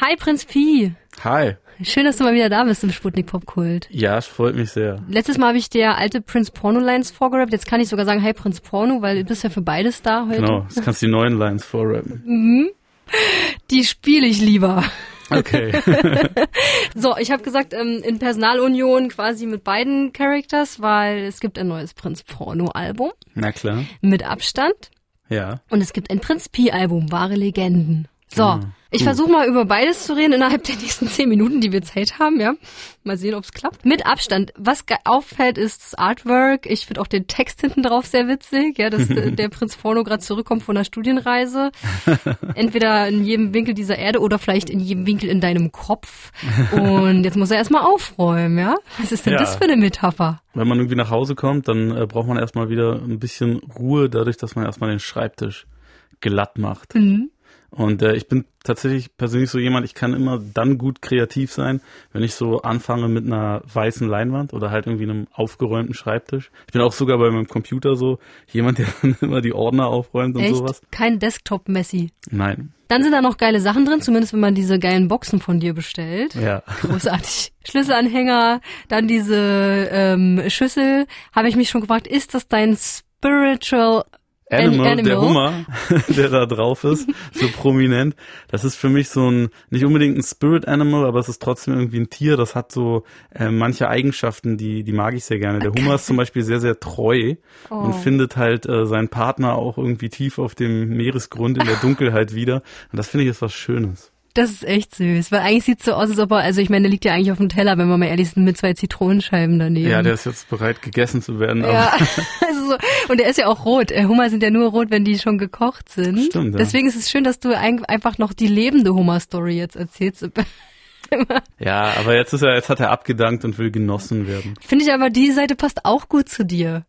Hi Prinz Pi. Hi. Schön, dass du mal wieder da bist im Sputnik Popkult. Ja, es freut mich sehr. Letztes Mal habe ich dir alte Prinz Porno Lines vorgerappt. Jetzt kann ich sogar sagen, hi Prinz Porno, weil du bist ja für beides da heute. Genau, jetzt kannst du die neuen Lines vorrappen. Mhm. Die spiele ich lieber. Okay. so, ich habe gesagt, ähm, in Personalunion quasi mit beiden Characters, weil es gibt ein neues Prinz Porno Album. Na klar. Mit Abstand. Ja. Und es gibt ein Prinz Pi Album, wahre Legenden. So, ah, ich versuche mal über beides zu reden innerhalb der nächsten zehn Minuten, die wir Zeit haben, ja. Mal sehen, ob es klappt. Mit Abstand. Was auffällt, ist das Artwork. Ich finde auch den Text hinten drauf sehr witzig, ja, dass der Prinz Porno gerade zurückkommt von einer Studienreise. Entweder in jedem Winkel dieser Erde oder vielleicht in jedem Winkel in deinem Kopf. Und jetzt muss er erstmal aufräumen, ja. Was ist denn ja. das für eine Metapher? Wenn man irgendwie nach Hause kommt, dann äh, braucht man erstmal wieder ein bisschen Ruhe, dadurch, dass man erstmal den Schreibtisch glatt macht. Mhm. Und äh, ich bin tatsächlich persönlich so jemand, ich kann immer dann gut kreativ sein, wenn ich so anfange mit einer weißen Leinwand oder halt irgendwie einem aufgeräumten Schreibtisch. Ich bin auch sogar bei meinem Computer so jemand, der dann immer die Ordner aufräumt und Echt? sowas. Kein Desktop-Messi. Nein. Dann sind da noch geile Sachen drin, zumindest wenn man diese geilen Boxen von dir bestellt. Ja. Großartig. Schlüsselanhänger, dann diese ähm, Schüssel. Habe ich mich schon gefragt, ist das dein Spiritual Animal, Animal, der Hummer, der da drauf ist, so prominent. Das ist für mich so ein, nicht unbedingt ein Spirit Animal, aber es ist trotzdem irgendwie ein Tier, das hat so äh, manche Eigenschaften, die, die mag ich sehr gerne. Der Hummer ist zum Beispiel sehr, sehr treu oh. und findet halt äh, seinen Partner auch irgendwie tief auf dem Meeresgrund in der Dunkelheit wieder. Und das finde ich ist was Schönes. Das ist echt süß, weil eigentlich sieht so aus, als ob er, also ich meine, der liegt ja eigentlich auf dem Teller, wenn wir mal ehrlich sind, mit zwei Zitronenscheiben daneben. Ja, der ist jetzt bereit, gegessen zu werden. Ja, also so, und der ist ja auch rot. Äh, Hummer sind ja nur rot, wenn die schon gekocht sind. Stimmt, ja. Deswegen ist es schön, dass du einfach noch die lebende Hummer-Story jetzt erzählst. ja, aber jetzt ist er, jetzt hat er abgedankt und will genossen werden. Finde ich aber, die Seite passt auch gut zu dir.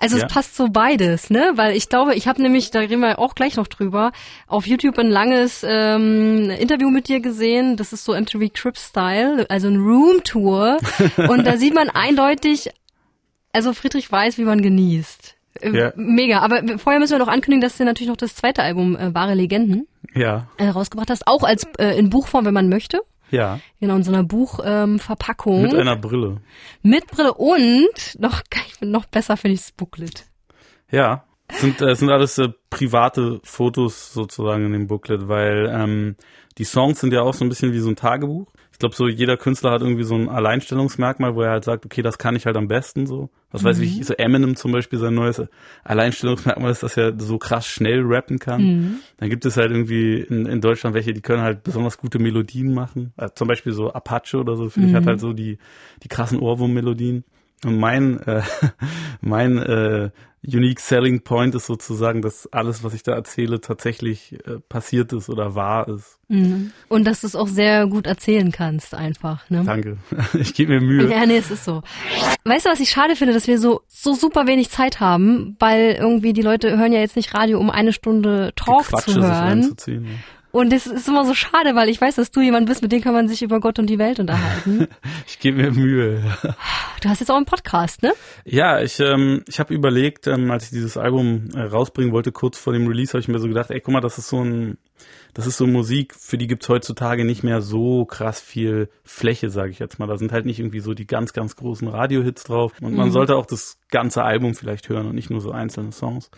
Also ja. es passt so beides, ne? Weil ich glaube, ich habe nämlich, da reden wir auch gleich noch drüber, auf YouTube ein langes ähm, Interview mit dir gesehen. Das ist so MTV Trip Style, also ein Room Tour. Und da sieht man eindeutig, also Friedrich weiß, wie man genießt. Äh, ja. Mega. Aber vorher müssen wir noch ankündigen, dass du natürlich noch das zweite Album äh, Wahre Legenden ja. äh, rausgebracht hast. Auch als äh, in Buchform, wenn man möchte. Ja. Genau, in so einer Buchverpackung. Ähm, Mit einer Brille. Mit Brille und noch, noch besser finde ich das Booklet. Ja. Sind, äh, sind alles äh, private Fotos sozusagen in dem Booklet, weil ähm, die Songs sind ja auch so ein bisschen wie so ein Tagebuch glaube, so jeder Künstler hat irgendwie so ein Alleinstellungsmerkmal, wo er halt sagt, okay, das kann ich halt am besten so. Was mhm. weiß ich, so Eminem zum Beispiel sein neues Alleinstellungsmerkmal ist, dass er so krass schnell rappen kann. Mhm. Dann gibt es halt irgendwie in, in, Deutschland welche, die können halt besonders gute Melodien machen. Also zum Beispiel so Apache oder so, finde mhm. ich, hat halt so die, die krassen Ohrwurm-Melodien. Und mein, äh, mein äh, Unique Selling Point ist sozusagen, dass alles, was ich da erzähle, tatsächlich äh, passiert ist oder wahr ist. Mhm. Und dass du es auch sehr gut erzählen kannst, einfach. Ne? Danke. Ich gebe mir Mühe. Ja, nee, es ist so. Weißt du, was ich schade finde, dass wir so, so super wenig Zeit haben, weil irgendwie die Leute hören ja jetzt nicht Radio, um eine Stunde Talk zu hören. Ja. Und das ist immer so schade, weil ich weiß, dass du jemand bist, mit dem kann man sich über Gott und die Welt unterhalten. ich gebe mir Mühe. Du hast jetzt auch einen Podcast, ne? Ja, ich, ähm, ich habe überlegt, ähm, als ich dieses Album äh, rausbringen wollte, kurz vor dem Release, habe ich mir so gedacht, ey, guck mal, das ist so ein, das ist so Musik, für die gibt's heutzutage nicht mehr so krass viel Fläche, sage ich jetzt mal. Da sind halt nicht irgendwie so die ganz, ganz großen Radiohits drauf. Und man mhm. sollte auch das ganze Album vielleicht hören und nicht nur so einzelne Songs.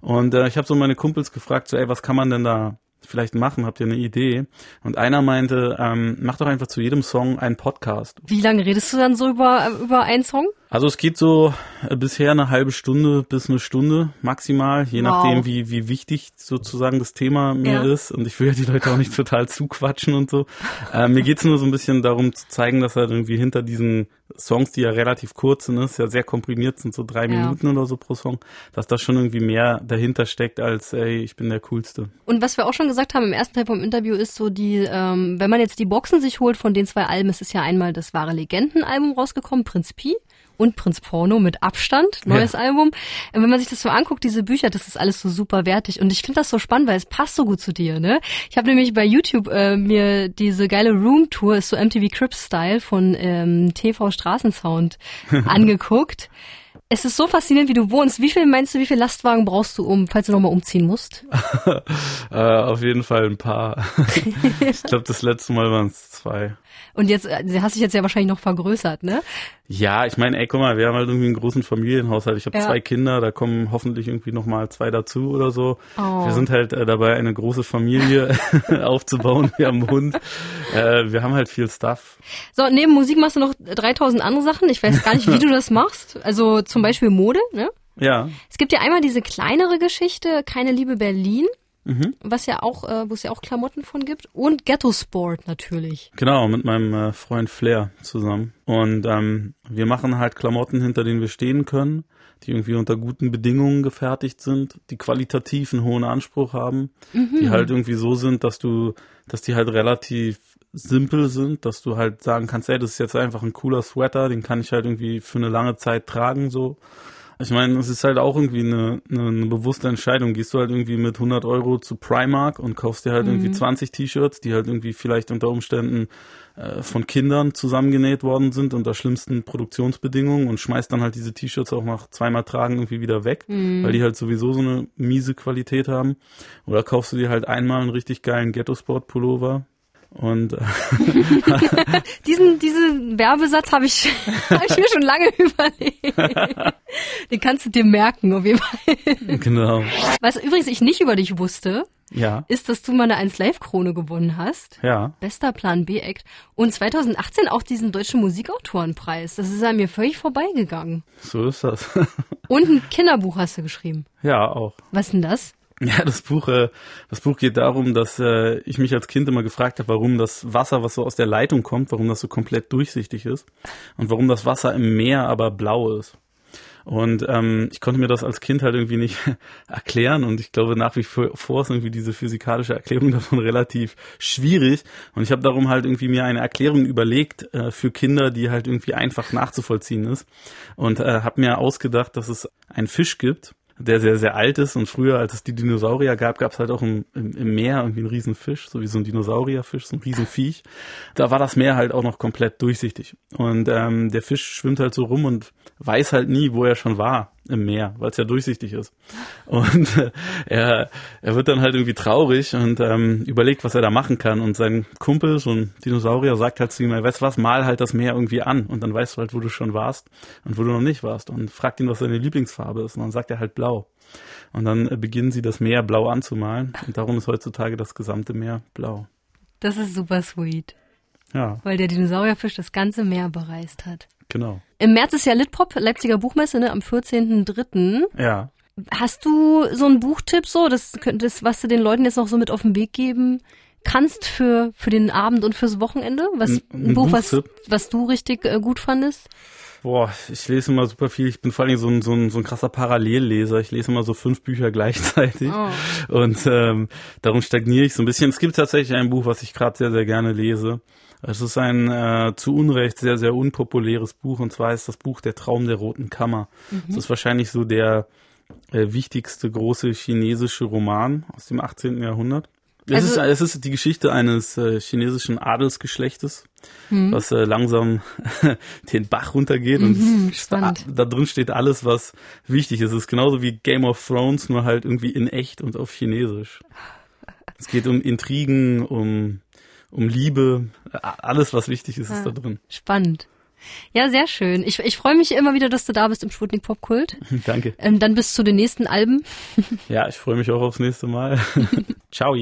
Und äh, ich habe so meine Kumpels gefragt, so, ey, was kann man denn da vielleicht machen? Habt ihr eine Idee? Und einer meinte, ähm, mach doch einfach zu jedem Song einen Podcast. Wie lange redest du dann so über, über einen Song? Also es geht so äh, bisher eine halbe Stunde bis eine Stunde maximal, je wow. nachdem, wie, wie wichtig sozusagen das Thema mir ja. ist. Und ich will ja die Leute auch nicht total zuquatschen und so. Äh, mir geht's nur so ein bisschen darum zu zeigen, dass halt irgendwie hinter diesen Songs, die ja relativ kurz sind, ist ja sehr komprimiert, sind so drei ja. Minuten oder so pro Song, dass da schon irgendwie mehr dahinter steckt als, ey, ich bin der Coolste. Und was wir auch schon gesagt haben im ersten Teil vom Interview ist so die, ähm, wenn man jetzt die Boxen sich holt von den zwei Alben, es ist ja einmal das wahre Legenden-Album rausgekommen, Prinz Pi, und Prinz Porno mit Abstand, neues ja. Album. Wenn man sich das so anguckt, diese Bücher, das ist alles so super wertig. Und ich finde das so spannend, weil es passt so gut zu dir, ne? Ich habe nämlich bei YouTube äh, mir diese geile Room Tour, ist so MTV Crips Style von ähm, TV Straßensound angeguckt. Es ist so faszinierend, wie du wohnst. Wie viel meinst du, wie viel Lastwagen brauchst du um, falls du nochmal umziehen musst? äh, auf jeden Fall ein paar. ich glaube, das letzte Mal waren es zwei. Und jetzt, äh, du hast dich jetzt ja wahrscheinlich noch vergrößert, ne? Ja, ich meine, ey, guck mal, wir haben halt irgendwie einen großen Familienhaushalt. Ich habe ja. zwei Kinder, da kommen hoffentlich irgendwie noch mal zwei dazu oder so. Oh. Wir sind halt äh, dabei, eine große Familie aufzubauen. Wir haben einen Hund. Äh, wir haben halt viel Stuff. So, neben Musik machst du noch 3000 andere Sachen. Ich weiß gar nicht, wie du das machst. Also zum Beispiel Mode, ne? Ja. Es gibt ja einmal diese kleinere Geschichte, Keine Liebe Berlin. Mhm. Was ja auch, äh, wo es ja auch Klamotten von gibt. Und Ghetto Sport natürlich. Genau, mit meinem äh, Freund Flair zusammen. Und ähm, wir machen halt Klamotten, hinter denen wir stehen können, die irgendwie unter guten Bedingungen gefertigt sind, die qualitativ einen hohen Anspruch haben, mhm. die halt irgendwie so sind, dass du, dass die halt relativ simpel sind, dass du halt sagen kannst, ey, das ist jetzt einfach ein cooler Sweater, den kann ich halt irgendwie für eine lange Zeit tragen, so. Ich meine, es ist halt auch irgendwie eine, eine, eine, bewusste Entscheidung. Gehst du halt irgendwie mit 100 Euro zu Primark und kaufst dir halt mhm. irgendwie 20 T-Shirts, die halt irgendwie vielleicht unter Umständen äh, von Kindern zusammengenäht worden sind unter schlimmsten Produktionsbedingungen und schmeißt dann halt diese T-Shirts auch nach zweimal Tragen irgendwie wieder weg, mhm. weil die halt sowieso so eine miese Qualität haben. Oder kaufst du dir halt einmal einen richtig geilen Ghetto-Sport-Pullover, und diesen diesen Werbesatz habe ich, hab ich mir schon lange überlegt. Den kannst du dir merken, auf jeden Fall. Genau. Was übrigens ich nicht über dich wusste, ja. ist, dass du mal eine 1 Live Krone gewonnen hast. Ja. Bester Plan B Act und 2018 auch diesen deutschen Musikautorenpreis. Das ist an mir völlig vorbeigegangen. So ist das. und ein Kinderbuch hast du geschrieben. Ja, auch. Was denn das? Ja, das Buch, äh, das Buch geht darum, dass äh, ich mich als Kind immer gefragt habe, warum das Wasser, was so aus der Leitung kommt, warum das so komplett durchsichtig ist und warum das Wasser im Meer aber blau ist. Und ähm, ich konnte mir das als Kind halt irgendwie nicht erklären und ich glaube nach wie vor ist irgendwie diese physikalische Erklärung davon relativ schwierig. Und ich habe darum halt irgendwie mir eine Erklärung überlegt äh, für Kinder, die halt irgendwie einfach nachzuvollziehen ist. Und äh, habe mir ausgedacht, dass es einen Fisch gibt, der sehr, sehr alt ist. Und früher, als es die Dinosaurier gab, gab es halt auch im, im, im Meer irgendwie einen Riesenfisch, so wie so ein Dinosaurierfisch, so ein Riesenviech. Da war das Meer halt auch noch komplett durchsichtig. Und ähm, der Fisch schwimmt halt so rum und weiß halt nie, wo er schon war im Meer, weil es ja durchsichtig ist. Und äh, er, er wird dann halt irgendwie traurig und ähm, überlegt, was er da machen kann. Und sein Kumpel, so ein Dinosaurier, sagt halt zu ihm, weißt du was, mal halt das Meer irgendwie an und dann weißt du halt, wo du schon warst und wo du noch nicht warst. Und fragt ihn, was seine Lieblingsfarbe ist. Und dann sagt er halt blau. Und dann äh, beginnen sie das Meer blau anzumalen. Und darum ist heutzutage das gesamte Meer blau. Das ist super sweet. Ja. Weil der Dinosaurierfisch das ganze Meer bereist hat. Genau. Im März ist ja Litpop, Leipziger Buchmesse, ne, am 14.03. Ja. Hast du so einen Buchtipp so, das, das, was du den Leuten jetzt noch so mit auf den Weg geben kannst für, für den Abend und fürs Wochenende? Was, ein, ein, Buch, was, was du richtig äh, gut fandest? Boah, ich lese immer super viel. Ich bin vor allem so ein, so ein, so ein krasser Parallelleser. Ich lese immer so fünf Bücher gleichzeitig. Oh. Und ähm, darum stagniere ich so ein bisschen. Es gibt tatsächlich ein Buch, was ich gerade sehr, sehr gerne lese. Es ist ein äh, zu Unrecht sehr, sehr unpopuläres Buch und zwar ist das Buch Der Traum der Roten Kammer. Mhm. Das ist wahrscheinlich so der äh, wichtigste große chinesische Roman aus dem 18. Jahrhundert. Es, also, ist, es ist die Geschichte eines äh, chinesischen Adelsgeschlechtes, mhm. was äh, langsam den Bach runtergeht mhm, und spannend. da drin steht alles, was wichtig ist. Es ist genauso wie Game of Thrones, nur halt irgendwie in echt und auf Chinesisch. Es geht um Intrigen, um um Liebe, alles, was wichtig ist, ist da drin. Spannend. Ja, sehr schön. Ich, ich freue mich immer wieder, dass du da bist im Sputnik Pop Kult. Danke. Ähm, dann bis zu den nächsten Alben. ja, ich freue mich auch aufs nächste Mal. Ciao.